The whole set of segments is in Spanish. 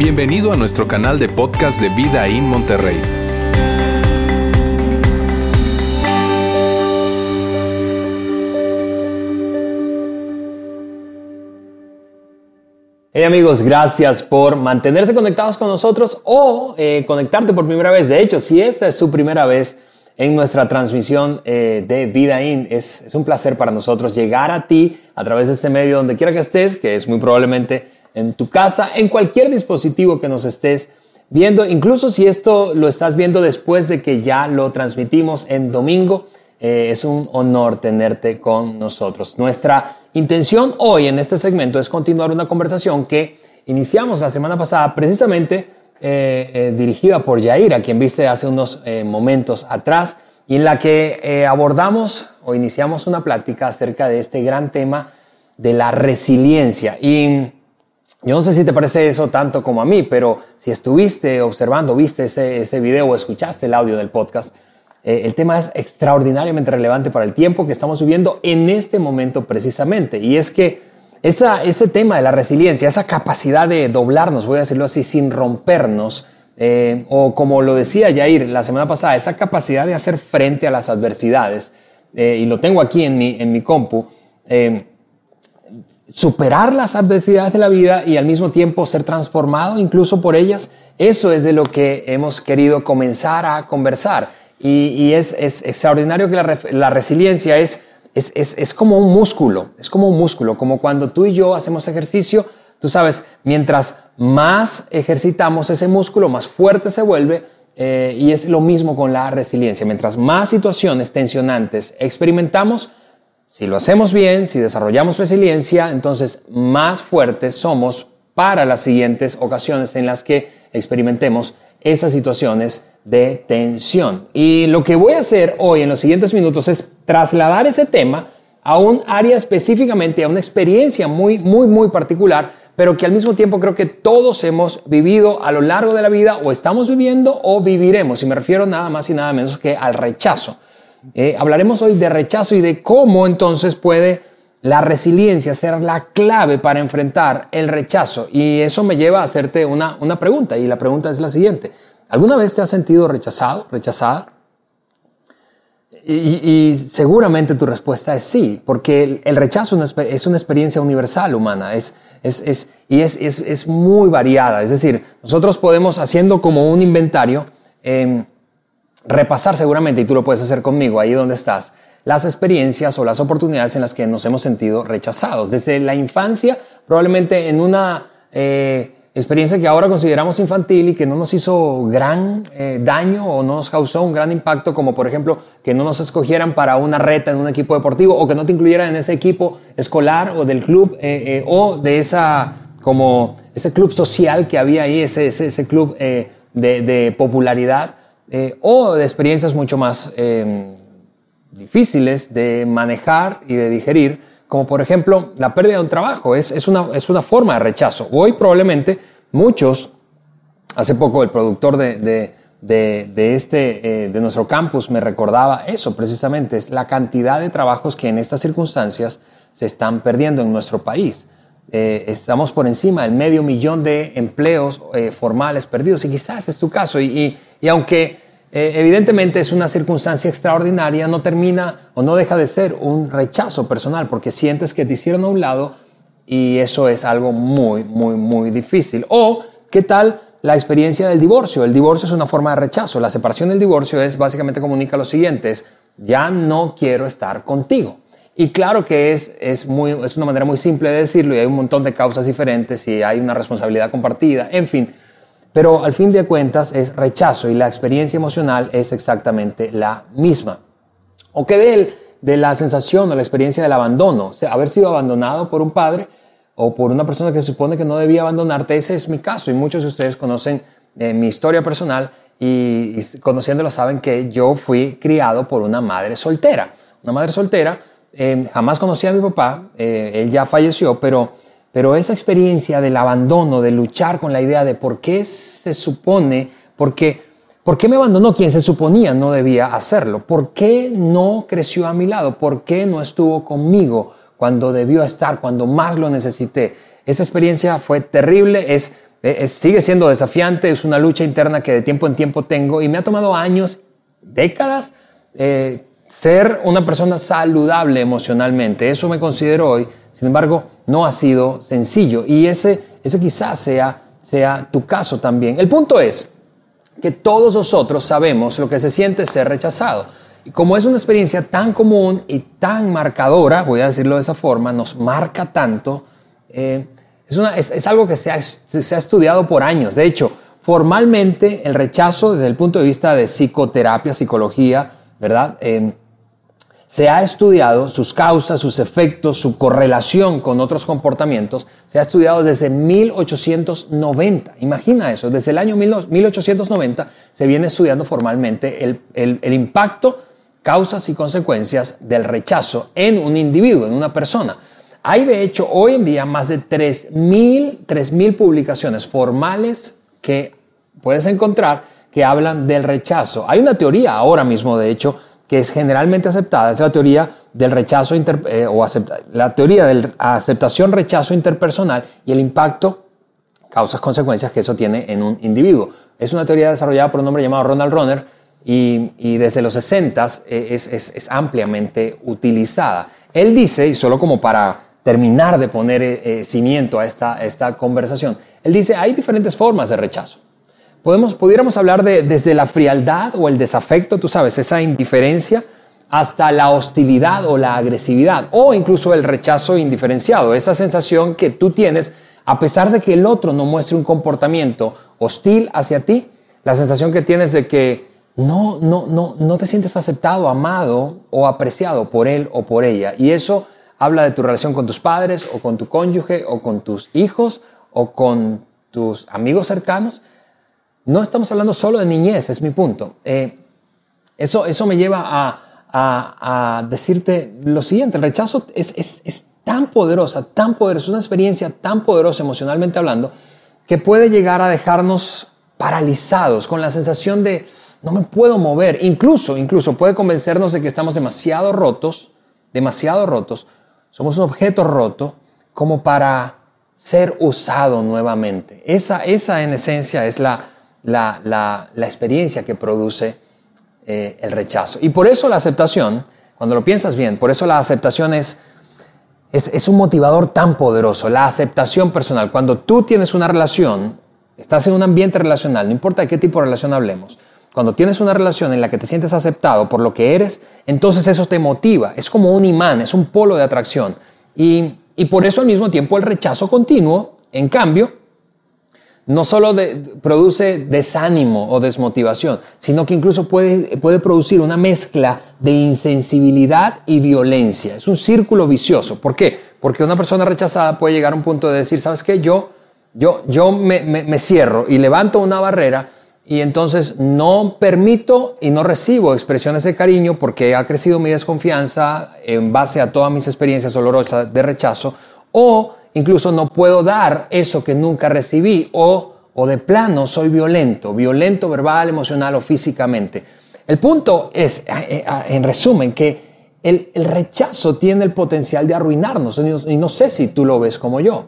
Bienvenido a nuestro canal de podcast de Vida en Monterrey. Hey amigos, gracias por mantenerse conectados con nosotros o eh, conectarte por primera vez. De hecho, si esta es su primera vez en nuestra transmisión eh, de Vida In, es, es un placer para nosotros llegar a ti a través de este medio donde quiera que estés, que es muy probablemente en tu casa, en cualquier dispositivo que nos estés viendo, incluso si esto lo estás viendo después de que ya lo transmitimos en domingo. Eh, es un honor tenerte con nosotros. Nuestra intención hoy en este segmento es continuar una conversación que iniciamos la semana pasada precisamente eh, eh, dirigida por Yair, quien viste hace unos momentos atrás, y en la que abordamos o iniciamos una plática acerca de este gran tema de la resiliencia. Y yo no sé si te parece eso tanto como a mí, pero si estuviste observando, viste ese, ese video o escuchaste el audio del podcast, eh, el tema es extraordinariamente relevante para el tiempo que estamos viviendo en este momento precisamente. Y es que esa, ese tema de la resiliencia, esa capacidad de doblarnos, voy a decirlo así, sin rompernos, eh, o como lo decía Jair la semana pasada, esa capacidad de hacer frente a las adversidades, eh, y lo tengo aquí en mi, en mi compu, superar las adversidades de la vida y al mismo tiempo ser transformado incluso por ellas, eso es de lo que hemos querido comenzar a conversar. Y, es, extraordinario que la, resiliencia es, es, como un músculo, es como un músculo, como cuando tú y yo hacemos ejercicio, tú sabes, mientras más ejercitamos ese músculo, más fuerte se vuelve, eh, y es lo mismo con la resiliencia. Mientras más situaciones tensionantes experimentamos, si lo hacemos bien, si desarrollamos resiliencia, entonces más fuertes somos para las siguientes ocasiones en las que experimentemos esas situaciones de tensión. Y lo que voy a hacer hoy en los siguientes minutos es trasladar ese tema a un área específicamente, a una experiencia muy, muy, muy particular, pero que al mismo tiempo creo que todos hemos vivido a lo largo de la vida o estamos viviendo o viviremos. Y me refiero nada más y nada menos que al rechazo. Eh, hablaremos hoy de rechazo y de cómo entonces puede la resiliencia ser la clave para enfrentar el rechazo. Y eso me lleva a hacerte una, una pregunta. Y la pregunta es la siguiente. ¿Alguna vez te has sentido rechazado, rechazada? Y, seguramente tu respuesta es sí, porque el, rechazo es una experiencia universal humana es, es, y es, muy variada. Es decir, nosotros podemos, haciendo como un inventario, em, repasar seguramente, y tú lo puedes hacer conmigo, ahí donde estás, las experiencias o las oportunidades en las que nos hemos sentido rechazados. Desde la infancia, probablemente en una... Eh, experiencia que ahora consideramos infantil y que no nos hizo gran eh, daño o no nos causó un gran impacto, como por ejemplo que no nos escogieran para una reta en un equipo deportivo o que no te incluyeran en ese equipo escolar o del club eh, o de esa como ese club social que había ahí, ese, ese, club de, popularidad o de experiencias mucho más difíciles de manejar y de digerir como por ejemplo la pérdida de un trabajo, es, es, una, es una forma de rechazo. Hoy probablemente muchos, hace poco el productor de, de, de, este, eh, de nuestro campus me recordaba eso precisamente, es la cantidad de trabajos que en estas circunstancias se están perdiendo en nuestro país. Eh, estamos por encima del medio millón de empleos eh, formales perdidos y quizás es tu caso y, y, y aunque eh, evidentemente es una circunstancia extraordinaria, no termina o no deja de ser un rechazo personal porque sientes que te hicieron a un lado y eso es algo muy, muy, muy difícil. O, ¿qué tal la experiencia del divorcio? El divorcio es una forma de rechazo. La separación del divorcio es básicamente comunica lo siguiente, es, ya no quiero estar contigo. Y claro que es, es, muy, es una manera muy simple de decirlo y hay un montón de causas diferentes y hay una responsabilidad compartida, en fin. Pero al fin de cuentas es rechazo y la experiencia emocional es exactamente la misma. ¿O qué de, de la sensación o la experiencia del abandono? O sea, haber sido abandonado por un padre o por una persona que se supone que no debía abandonarte. Ese es mi caso y muchos de ustedes conocen eh, mi historia personal y, conociéndola saben que yo fui criado por una madre soltera. Una madre soltera, eh, jamás conocí a mi papá, eh, él ya falleció, pero pero esa experiencia del abandono, de luchar con la idea de por qué se supone, por qué, me abandonó quien se suponía no debía hacerlo, por qué no creció a mi lado, por qué no estuvo conmigo cuando debió estar, cuando más lo necesité. Esa experiencia fue terrible, es sigue siendo desafiante, es una lucha interna que de tiempo en tiempo tengo y me ha tomado años, décadas, eh, ser una persona saludable emocionalmente. Eso me considero hoy. Sin embargo, no ha sido sencillo y ese, ese quizás sea, sea tu caso también. El punto es que todos nosotros sabemos lo que se siente ser rechazado. Y como es una experiencia tan común y tan marcadora, voy a decirlo de esa forma, nos marca tanto, eh, es, algo que se ha, estudiado por años. De hecho, formalmente el rechazo desde el punto de vista de psicoterapia, psicología, ¿verdad? Eh, se ha estudiado sus causas, sus efectos, su correlación con otros comportamientos, se ha estudiado desde 1890. Imagina eso, desde el año 1890 se viene estudiando formalmente el, el impacto, causas y consecuencias del rechazo en un individuo, en una persona. Hay de hecho hoy en día más de 3.000 publicaciones formales que puedes encontrar que hablan del rechazo. Hay una teoría ahora mismo, de hecho, que es generalmente aceptada, es la teoría del rechazo eh, o la teoría de aceptación rechazo interpersonal y el impacto, causas, consecuencias que eso tiene en un individuo. Es una teoría desarrollada por un hombre llamado Ronald Runner y, desde los 60 eh, es, es ampliamente utilizada. Él dice, y solo como para terminar de poner eh, eh, cimiento a esta, esta conversación. Él dice, hay diferentes formas de rechazo. Podemos, pudiéramos hablar de desde la frialdad o el desafecto, tú sabes, esa indiferencia, hasta la hostilidad o la agresividad, o incluso el rechazo indiferenciado, esa sensación que tú tienes a pesar de que el otro no muestre un comportamiento hostil hacia ti, la sensación que tienes de que no, no, no, no te sientes aceptado, amado o apreciado por él o por ella. Y eso habla de tu relación con tus padres o con tu cónyuge o con tus hijos o con tus amigos cercanos. No estamos hablando solo de niñez, es mi punto. Eh, eso, eso me lleva a, decirte lo siguiente, el rechazo es, es, tan poderosa, tan poderosa, una experiencia tan poderosa emocionalmente hablando, que puede llegar a dejarnos paralizados con la sensación de no me puedo mover. Incluso, incluso puede convencernos de que estamos demasiado rotos, demasiado rotos somos un objeto roto como para ser usado nuevamente. Esa, esa en esencia es la, la, la, experiencia que produce eh, el rechazo. Y por eso la aceptación, cuando lo piensas bien, por eso la aceptación es, es, es un motivador tan poderoso, la aceptación personal. Cuando tú tienes una relación, estás en un ambiente relacional, no importa de qué tipo de relación hablemos, cuando tienes una relación en la que te sientes aceptado por lo que eres, entonces eso te motiva. Es como un imán, es un polo de atracción. Y, por eso al mismo tiempo el rechazo continuo, en cambio, no solo produce desánimo o desmotivación, sino que incluso puede, puede producir una mezcla de insensibilidad y violencia. Es un círculo vicioso. ¿Por qué? Porque una persona rechazada puede llegar a un punto de decir, ¿sabes qué? Yo, yo, yo me, me cierro y levanto una barrera y entonces no permito y no recibo expresiones de cariño porque ha crecido mi desconfianza en base a todas mis experiencias dolorosas de rechazo o incluso no puedo dar eso que nunca recibí o, o de plano soy violento, violento verbal, emocional o físicamente. El punto es, eh, eh, en resumen, que el, el rechazo tiene el potencial de arruinarnos y no sé si tú lo ves como yo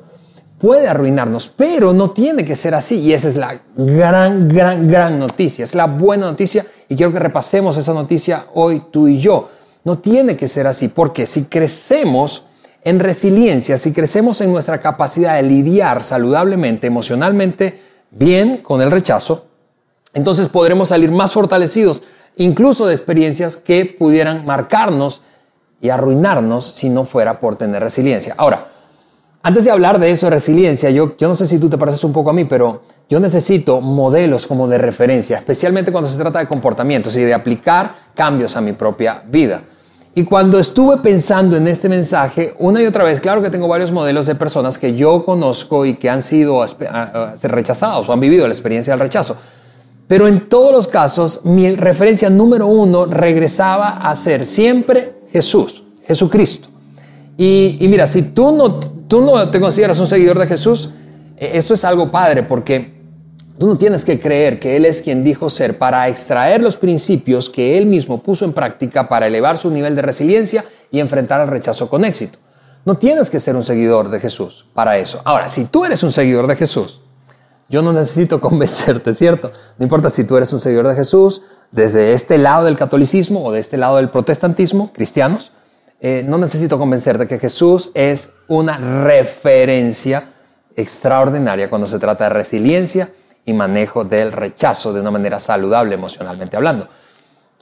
puede arruinarnos, pero no tiene que ser así. Y esa es la gran, gran, gran noticia. Es la buena noticia y quiero que repasemos esa noticia hoy tú y yo. No tiene que ser así, porque si crecemos en resiliencia, si crecemos en nuestra capacidad de lidiar saludablemente, emocionalmente, bien con el rechazo, entonces podremos salir más fortalecidos, incluso de experiencias que pudieran marcarnos y arruinarnos si no fuera por tener resiliencia. Ahora, antes de hablar de eso, de resiliencia, yo, yo no sé si tú te pareces un poco a mí, pero yo necesito modelos como de referencia, especialmente cuando se trata de comportamientos y de aplicar cambios a mi propia vida. Y cuando estuve pensando en este mensaje, una y otra vez, claro que tengo varios modelos de personas que yo conozco y que han sido rechazados o han vivido la experiencia del rechazo. Pero en todos los casos, mi referencia número uno regresaba a ser siempre Jesús, Jesucristo. Y, y mira, si tú no tú no te consideras un seguidor de Jesús, eh, esto es algo padre porque tú no tienes que creer que Él es quien dijo ser para extraer los principios que Él mismo puso en práctica para elevar su nivel de resiliencia y enfrentar el rechazo con éxito. No tienes que ser un seguidor de Jesús para eso. Ahora, si tú eres un seguidor de Jesús, yo no necesito convencerte, ¿cierto? No importa si tú eres un seguidor de Jesús, desde este lado del catolicismo o de este lado del protestantismo, cristianos, eh, no necesito convencerte que Jesús es una referencia extraordinaria cuando se trata de resiliencia y manejo del rechazo de una manera saludable emocionalmente hablando.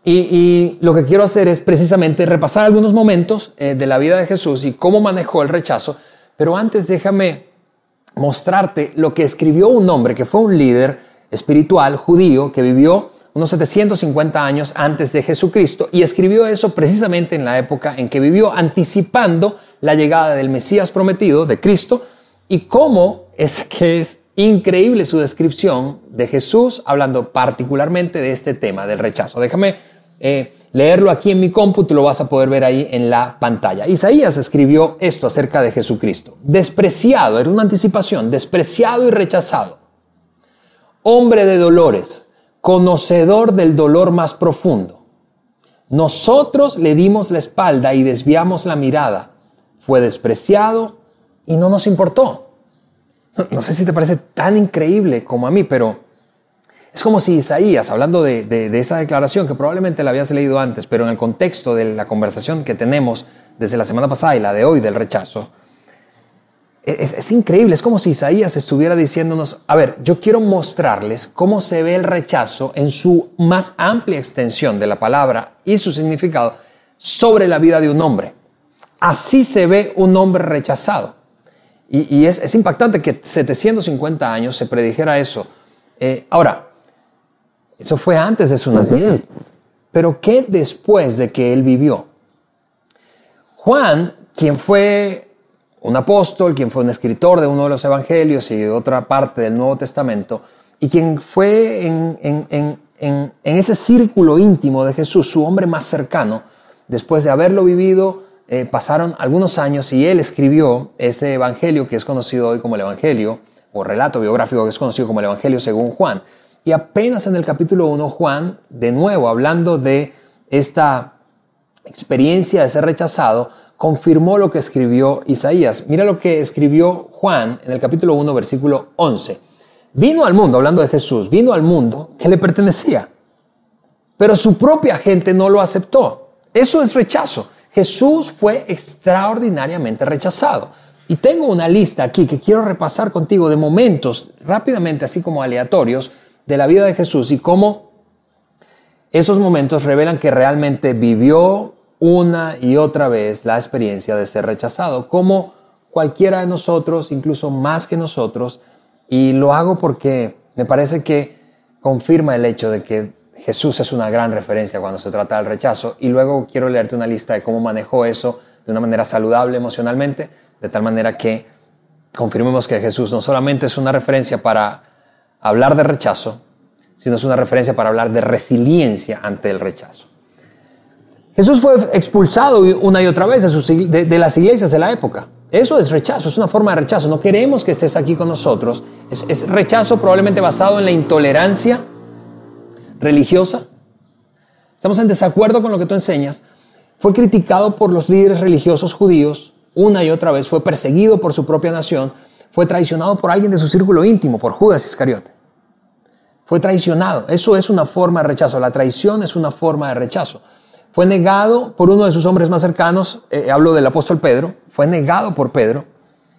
Y, lo que quiero hacer es precisamente repasar algunos momentos eh, de la vida de Jesús y cómo manejó el rechazo, pero antes déjame mostrarte lo que escribió un hombre que fue un líder espiritual judío que vivió unos 750 años antes de Jesucristo y escribió eso precisamente en la época en que vivió anticipando la llegada del Mesías prometido, de Cristo, y cómo es que es increíble su descripción de Jesús hablando particularmente de este tema del rechazo. Déjame eh, leerlo aquí en mi cómputo, lo vas a poder ver ahí en la pantalla. Isaías escribió esto acerca de Jesucristo. Despreciado, era una anticipación, despreciado y rechazado. Hombre de dolores, conocedor del dolor más profundo. Nosotros le dimos la espalda y desviamos la mirada. Fue despreciado y no nos importó. No, sé si te parece tan increíble como a mí, pero es como si Isaías, hablando de, esa declaración que probablemente la habías leído antes, pero en el contexto de la conversación que tenemos desde la semana pasada y la de hoy del rechazo, es, es, increíble, es como si Isaías estuviera diciéndonos, a ver, yo quiero mostrarles cómo se ve el rechazo en su más amplia extensión de la palabra y su significado sobre la vida de un hombre. Así se ve un hombre rechazado. Y, es, impactante que 750 años se predijera eso. Eh, ahora, eso fue antes de su nacimiento. Pero ¿qué después de que él vivió? Juan, quien fue un apóstol, quien fue un escritor de uno de los evangelios y de otra parte del Nuevo Testamento, y quien fue en, en ese círculo íntimo de Jesús, su hombre más cercano, después de haberlo vivido, eh, pasaron algunos años y él escribió ese evangelio que es conocido hoy como el evangelio, o relato biográfico que es conocido como el evangelio según Juan. Y apenas en el capítulo 1, Juan, de nuevo, hablando de esta experiencia de ser rechazado, confirmó lo que escribió Isaías. Mira lo que escribió Juan en el capítulo 1, versículo 11. Vino al mundo, hablando de Jesús, vino al mundo que le pertenecía, pero su propia gente no lo aceptó. Eso es rechazo. Jesús fue extraordinariamente rechazado. Y tengo una lista aquí que quiero repasar contigo de momentos rápidamente, así como aleatorios, de la vida de Jesús y cómo esos momentos revelan que realmente vivió una y otra vez la experiencia de ser rechazado, como cualquiera de nosotros, incluso más que nosotros, y lo hago porque me parece que confirma el hecho de que Jesús es una gran referencia cuando se trata del rechazo y luego quiero leerte una lista de cómo manejó eso de una manera saludable emocionalmente, de tal manera que confirmemos que Jesús no solamente es una referencia para hablar de rechazo, sino es una referencia para hablar de resiliencia ante el rechazo. Jesús fue expulsado una y otra vez de, las iglesias de la época. Eso es rechazo, es una forma de rechazo. No queremos que estés aquí con nosotros. es rechazo probablemente basado en la intolerancia religiosa. Estamos en desacuerdo con lo que tú enseñas. Fue criticado por los líderes religiosos judíos una y otra vez, fue perseguido por su propia nación, fue traicionado por alguien de su círculo íntimo, por Judas Iscariote. Fue traicionado. Eso es una forma de rechazo. La traición es una forma de rechazo. Fue negado por uno de sus hombres más cercanos, eh, hablo del apóstol Pedro, fue negado por Pedro,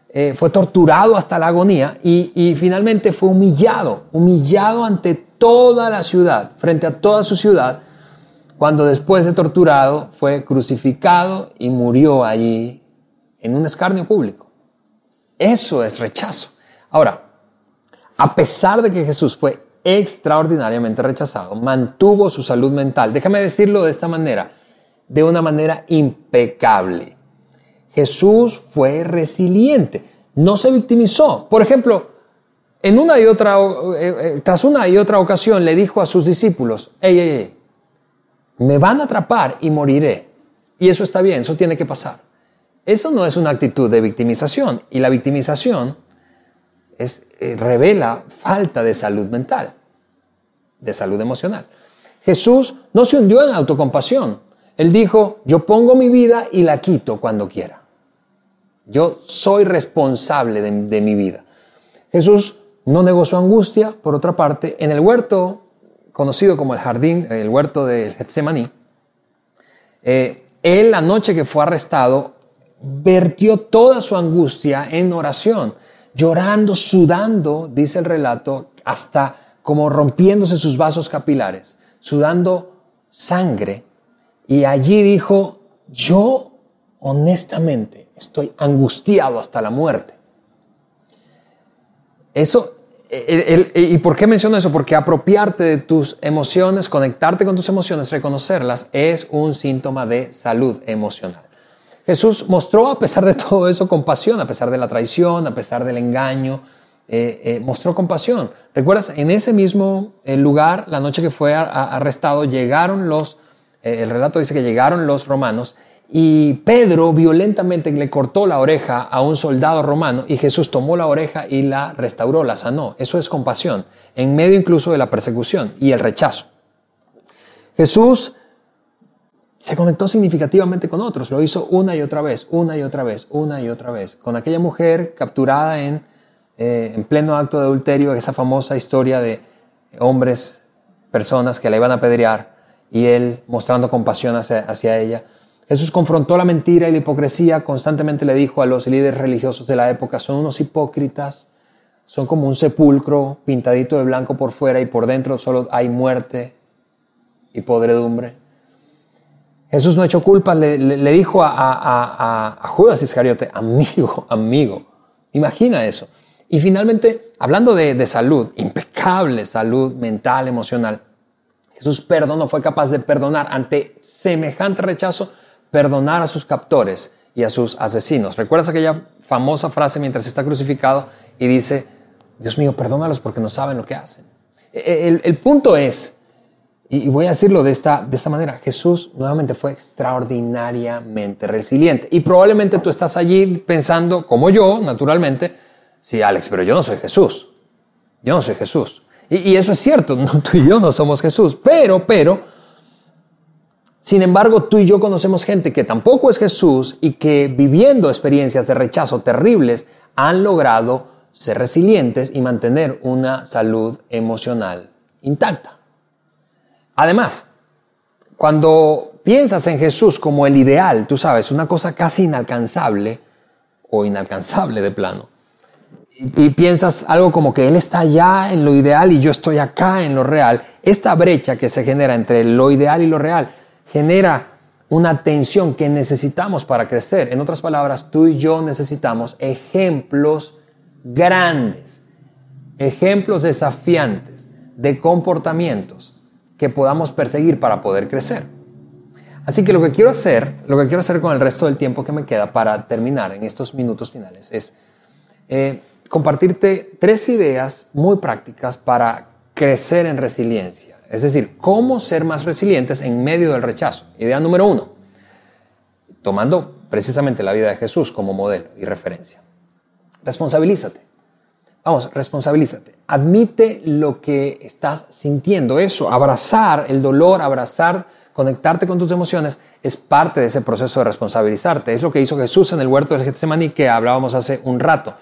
eh, fue torturado hasta la agonía y, y finalmente fue humillado, humillado ante toda la ciudad, frente a toda su ciudad, cuando después de torturado fue crucificado y murió allí en un escarnio público. Eso es rechazo. Ahora, a pesar de que Jesús fue extraordinariamente rechazado, mantuvo su salud mental, déjame decirlo de esta manera, de una manera impecable. Jesús fue resiliente, no se victimizó. Por ejemplo, en una y otra, eh, eh, tras una y otra ocasión le dijo a sus discípulos, ey, ey, ey, me van a atrapar y moriré. Y eso está bien, eso tiene que pasar. Eso no es una actitud de victimización y la victimización es, eh, revela falta de salud mental, de salud emocional. Jesús no se hundió en autocompasión. Él dijo, yo pongo mi vida y la quito cuando quiera. Yo soy responsable de mi vida. Jesús no negó su angustia, por otra parte, en el huerto conocido como el jardín, el huerto de Getsemaní, eh, él la noche que fue arrestado vertió toda su angustia en oración, llorando, sudando, dice el relato, hasta como rompiéndose sus vasos capilares, sudando sangre. Y allí dijo, yo honestamente estoy angustiado hasta la muerte. Eso, ¿y por qué menciono eso? Porque apropiarte de tus emociones, conectarte con tus emociones, reconocerlas, es un síntoma de salud emocional. Jesús mostró a pesar de todo eso compasión, a pesar de la traición, a pesar del engaño, eh, eh, mostró compasión. ¿Recuerdas? En ese mismo eh, lugar, la noche que fue arrestado, llegaron los, el relato dice que llegaron los romanos y Pedro violentamente le cortó la oreja a un soldado romano y Jesús tomó la oreja y la restauró, la sanó. Eso es compasión, en medio incluso de la persecución y el rechazo. Jesús se conectó significativamente con otros, lo hizo una y otra vez, una y otra vez, una y otra vez, con aquella mujer capturada en, eh, en pleno acto de adulterio, esa famosa historia de hombres, personas que la iban a apedrear y él mostrando compasión hacia, hacia ella. Jesús confrontó la mentira y la hipocresía, constantemente le dijo a los líderes religiosos de la época, son unos hipócritas, son como un sepulcro pintadito de blanco por fuera y por dentro solo hay muerte y podredumbre. Jesús no echó culpa, le, dijo a, a, Judas Iscariote, amigo, amigo, imagina eso. Y finalmente, hablando de, de salud, impecable salud mental, emocional, Jesús perdonó, fue capaz de perdonar ante semejante rechazo perdonar a sus captores y a sus asesinos. ¿Recuerdas aquella famosa frase mientras está crucificado y dice, Dios mío, perdónalos porque no saben lo que hacen? E, e, el, punto es, y voy a decirlo de esta, de esta manera, Jesús nuevamente fue extraordinariamente resiliente. Y probablemente tú estás allí pensando, como yo, naturalmente, sí, Alex, pero yo no soy Jesús. Yo no soy Jesús. Y, eso es cierto, tú y yo no somos Jesús. Pero, pero, sin embargo, tú y yo conocemos gente que tampoco es Jesús y que viviendo experiencias de rechazo terribles han logrado ser resilientes y mantener una salud emocional intacta. Además, cuando piensas en Jesús como el ideal, tú sabes, una cosa casi inalcanzable o inalcanzable de plano, y, piensas algo como que Él está allá en lo ideal y yo estoy acá en lo real, esta brecha que se genera entre lo ideal y lo real genera una tensión que necesitamos para crecer. En otras palabras, tú y yo necesitamos ejemplos grandes, ejemplos desafiantes de comportamientos que podamos perseguir para poder crecer. Así que lo que quiero hacer, lo que quiero hacer con el resto del tiempo que me queda para terminar en estos minutos finales es eh, compartirte tres ideas muy prácticas para crecer en resiliencia es decir, cómo ser más resilientes en medio del rechazo. Idea número uno, tomando precisamente la vida de Jesús como modelo y referencia. Responsabilízate. Vamos, responsabilízate. Admite lo que estás sintiendo. Eso, abrazar el dolor, abrazar, conectarte con tus emociones, es parte de ese proceso de responsabilizarte. Es lo que hizo Jesús en el huerto de Getsemaní que hablábamos hace un rato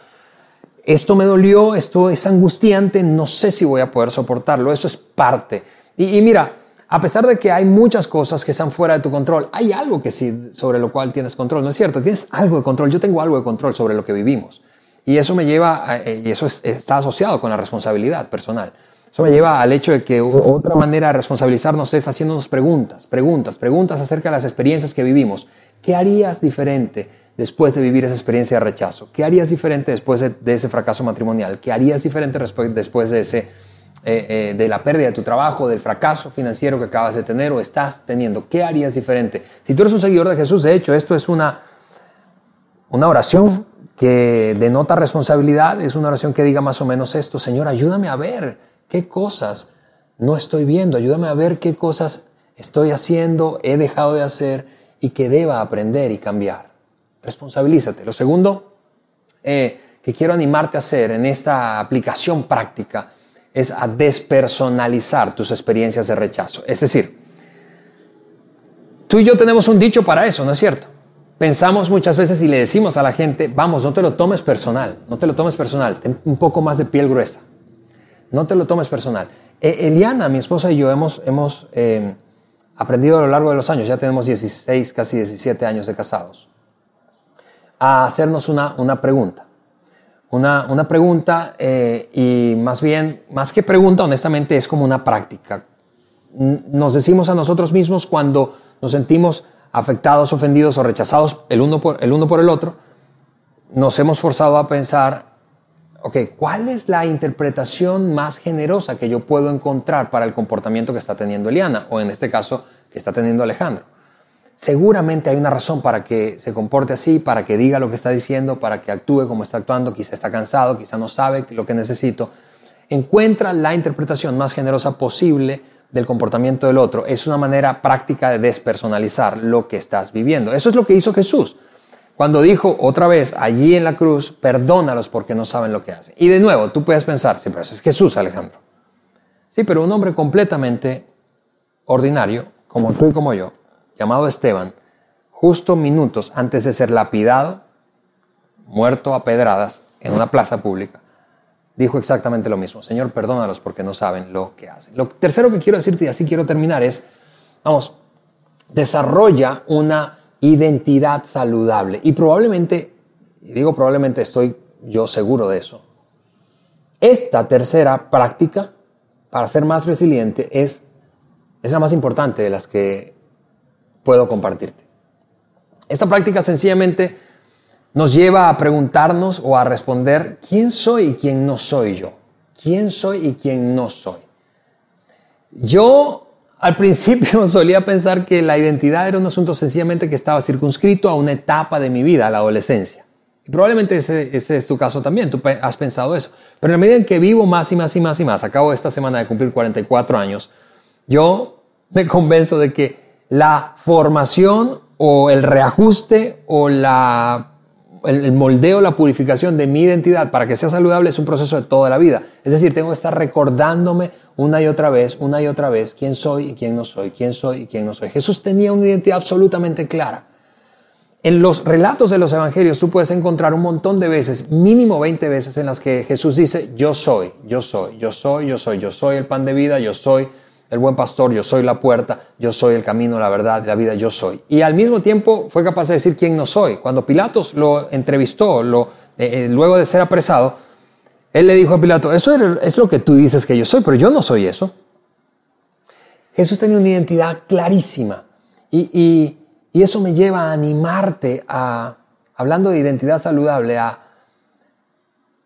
esto me dolió, esto es angustiante, no sé si voy a poder soportarlo, eso es parte. Y, mira, a pesar de que hay muchas cosas que están fuera de tu control, hay algo que sí sobre lo cual tienes control, ¿no es cierto? Tienes algo de control, yo tengo algo de control sobre lo que vivimos. Y eso me lleva, eh, y eso está asociado con la responsabilidad personal. Eso me lleva al hecho de que otra manera de responsabilizarnos es haciéndonos preguntas, preguntas, preguntas acerca de las experiencias que vivimos. ¿Qué harías diferente después de vivir esa experiencia de rechazo? ¿Qué harías diferente después de, ese fracaso matrimonial? ¿Qué harías diferente después de ese eh, eh, de la pérdida de tu trabajo, del fracaso financiero que acabas de tener o estás teniendo. ¿Qué harías diferente? Si tú eres un seguidor de Jesús, de hecho, esto es una, una oración que denota responsabilidad, es una oración que diga más o menos esto, Señor, ayúdame a ver qué cosas no estoy viendo, ayúdame a ver qué cosas estoy haciendo, he dejado de hacer y que deba aprender y cambiar. Responsabilízate. Lo segundo eh, que quiero animarte a hacer en esta aplicación práctica es a despersonalizar tus experiencias de rechazo. Es decir, tú y yo tenemos un dicho para eso, ¿no es cierto? Pensamos muchas veces y le decimos a la gente, vamos, no te lo tomes personal, no te lo tomes personal, ten un poco más de piel gruesa. No te lo tomes personal. E, Eliana, mi esposa y yo hemos, hemos eh, aprendido a lo largo de los años, ya tenemos 16, casi 17 años de casados, a hacernos una, una pregunta. Una, una pregunta eh, y más bien, más que pregunta, honestamente es como una práctica. Nos decimos a nosotros mismos cuando nos sentimos afectados, ofendidos o rechazados el uno por el, uno por el otro, nos hemos forzado a pensar, ok, ¿cuál es la interpretación más generosa que yo puedo encontrar para el comportamiento que está teniendo Eliana o en este caso que está teniendo Alejandro? Seguramente hay una razón para que se comporte así, para que diga lo que está diciendo, para que actúe como está actuando, quizá está cansado, quizá no sabe lo que necesito. Encuentra la interpretación más generosa posible del comportamiento del otro. Es una manera práctica de despersonalizar lo que estás viviendo. Eso es lo que hizo Jesús. Cuando dijo otra vez allí en la cruz, perdónalos porque no saben lo que hacen. Y de nuevo, tú puedes pensar, sí, pero eso es Jesús, Alejandro. Sí, pero un hombre completamente ordinario, como tú y como yo, llamado Esteban, justo minutos antes de ser lapidado, muerto a pedradas en una plaza pública, dijo exactamente lo mismo. Señor, perdónalos porque no saben lo que hacen. Lo tercero que quiero decirte, y así quiero terminar, es, vamos, desarrolla una identidad saludable. Y probablemente, digo probablemente estoy yo seguro de eso, esta tercera práctica para ser más resiliente es, es la más importante de las que puedo compartirte. Esta práctica sencillamente nos lleva a preguntarnos o a responder, ¿quién soy y quién no soy yo? ¿Quién soy y quién no soy? Yo al principio solía pensar que la identidad era un asunto sencillamente que estaba circunscrito a una etapa de mi vida, a la adolescencia. Y probablemente ese, ese, es tu caso también, tú has pensado eso. Pero en la medida en que vivo más y más y más y más, acabo esta semana de cumplir 44 años, yo me convenzo de que la formación o el reajuste o la el, moldeo, la purificación de mi identidad para que sea saludable es un proceso de toda la vida. Es decir, tengo que estar recordándome una y otra vez, una y otra vez, quién soy y quién no soy, quién soy y quién no soy. Jesús tenía una identidad absolutamente clara. En los relatos de los evangelios tú puedes encontrar un montón de veces, mínimo 20 veces, en las que Jesús dice, yo soy, yo soy, yo soy, yo soy, yo soy el pan de vida, yo soy el buen pastor, yo soy la puerta, yo soy el camino, la verdad, la vida, yo soy. Y al mismo tiempo fue capaz de decir quién no soy. Cuando Pilatos lo entrevistó, eh, eh, luego de ser apresado, él le dijo a Pilato, eso es lo que tú dices que yo soy, pero yo no soy eso. Jesús tenía una identidad clarísima y, eso me lleva a animarte a, hablando de identidad saludable, a,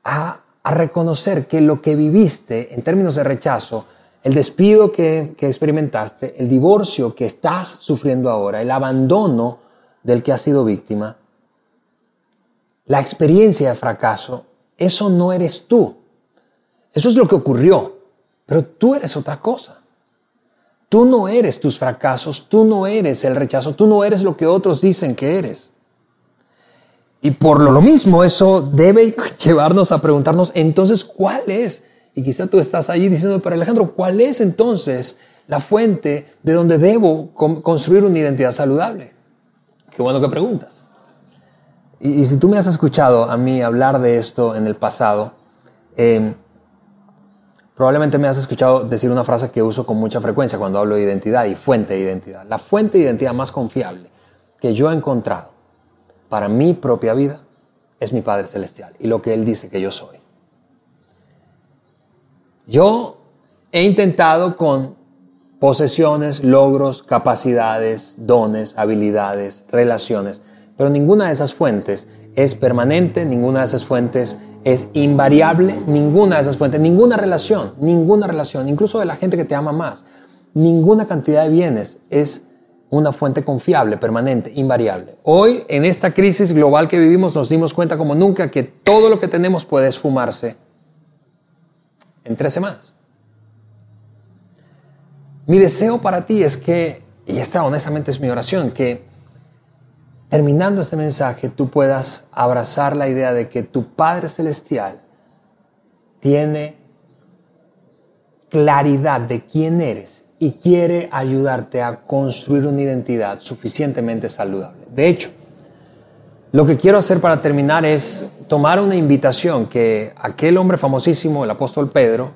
a reconocer que lo que viviste en términos de rechazo el despido que, experimentaste, el divorcio que estás sufriendo ahora, el abandono del que has sido víctima, la experiencia de fracaso, eso no eres tú. Eso es lo que ocurrió, pero tú eres otra cosa. Tú no eres tus fracasos, tú no eres el rechazo, tú no eres lo que otros dicen que eres. Y por lo mismo eso debe llevarnos a preguntarnos entonces cuál es y quizá tú estás allí diciendo, pero Alejandro, ¿cuál es entonces la fuente de donde debo construir una identidad saludable? Qué bueno que preguntas. Y, si tú me has escuchado a mí hablar de esto en el pasado, em, probablemente me has escuchado decir una frase que uso con mucha frecuencia cuando hablo de identidad y fuente de identidad. La fuente de identidad más confiable que yo he encontrado para mi propia vida es mi Padre Celestial y lo que Él dice que yo soy. Yo he intentado con posesiones, logros, capacidades, dones, habilidades, relaciones, pero ninguna de esas fuentes es permanente, ninguna de esas fuentes es invariable, ninguna de esas fuentes, ninguna relación, ninguna relación, incluso de la gente que te ama más, ninguna cantidad de bienes es una fuente confiable, permanente, invariable. Hoy, en esta crisis global que vivimos, nos dimos cuenta como nunca que todo lo que tenemos puede esfumarse en tres semanas. Mi deseo para ti es que, y esta honestamente es mi oración, que terminando este mensaje tú puedas abrazar la idea de que tu Padre Celestial tiene claridad de quién eres y quiere ayudarte a construir una identidad suficientemente saludable. De hecho, lo que quiero hacer para terminar es tomar una invitación que aquel hombre famosísimo, el apóstol Pedro,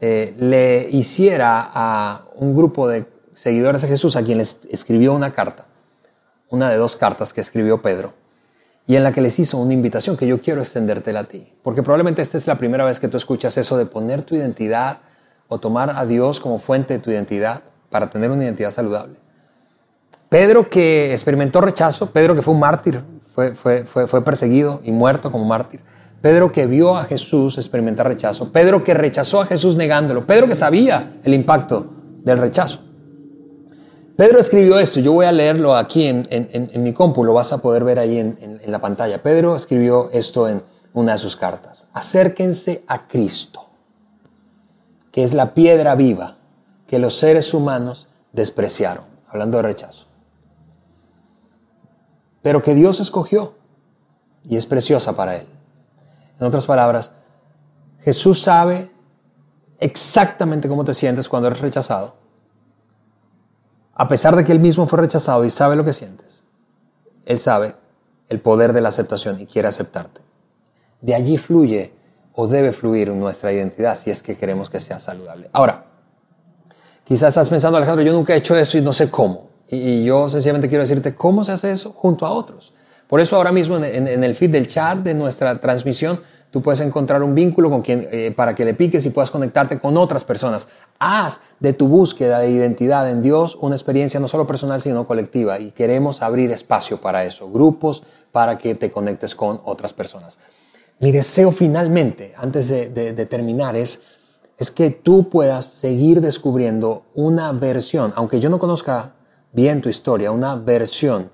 eh, le hiciera a un grupo de seguidores de Jesús a quien les escribió una carta, una de dos cartas que escribió Pedro, y en la que les hizo una invitación que yo quiero extendértela a ti, porque probablemente esta es la primera vez que tú escuchas eso de poner tu identidad o tomar a Dios como fuente de tu identidad para tener una identidad saludable. Pedro que experimentó rechazo, Pedro que fue un mártir, fue, fue, fue, fue perseguido y muerto como mártir. Pedro que vio a Jesús experimentar rechazo, Pedro que rechazó a Jesús negándolo, Pedro que sabía el impacto del rechazo. Pedro escribió esto, yo voy a leerlo aquí en, mi compu, lo vas a poder ver ahí en, la pantalla. Pedro escribió esto en una de sus cartas. Acérquense a Cristo, que es la piedra viva que los seres humanos despreciaron, hablando de rechazo, pero que Dios escogió y es preciosa para Él. En otras palabras, Jesús sabe exactamente cómo te sientes cuando eres rechazado a pesar de que él mismo fue rechazado y sabe lo que sientes, él sabe el poder de la aceptación y quiere aceptarte. De allí fluye o debe fluir nuestra identidad si es que queremos que sea saludable. Ahora, quizás estás pensando, Alejandro, yo nunca he hecho eso y no sé cómo. Y, yo sencillamente quiero decirte cómo se hace eso junto a otros. Por eso ahora mismo en, en el feed del chat de nuestra transmisión Tú puedes encontrar un vínculo con quien, eh, para que le piques y puedas conectarte con otras personas. Haz de tu búsqueda de identidad en Dios una experiencia no solo personal, sino colectiva. Y queremos abrir espacio para eso, grupos para que te conectes con otras personas. Mi deseo finalmente, antes de, de terminar, es, es que tú puedas seguir descubriendo una versión, aunque yo no conozca bien tu historia, una versión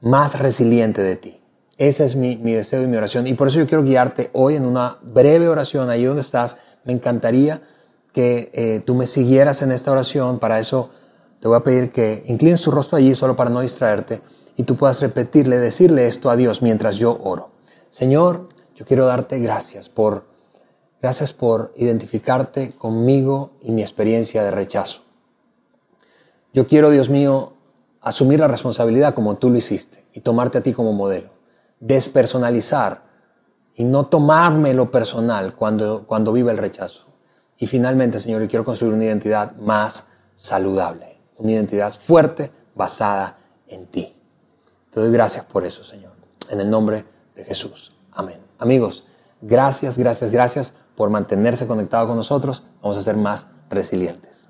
más resiliente de ti ese es mi, deseo y mi oración. Y por eso yo quiero guiarte hoy en una breve oración, ahí donde estás. Me encantaría que eh, tú me siguieras en esta oración. Para eso te voy a pedir que inclines tu rostro allí solo para no distraerte y tú puedas repetirle, decirle esto a Dios mientras yo oro. Señor, yo quiero darte gracias por, gracias por identificarte conmigo y mi experiencia de rechazo. Yo quiero, Dios mío, asumir la responsabilidad como tú lo hiciste y tomarte a ti como modelo despersonalizar y no tomarme lo personal cuando, cuando vive el rechazo. Y finalmente, Señor, yo quiero construir una identidad más saludable, una identidad fuerte basada en ti. Te doy gracias por eso, Señor. En el nombre de Jesús. Amén. Amigos, gracias, gracias, gracias por mantenerse conectado con nosotros. Vamos a ser más resilientes.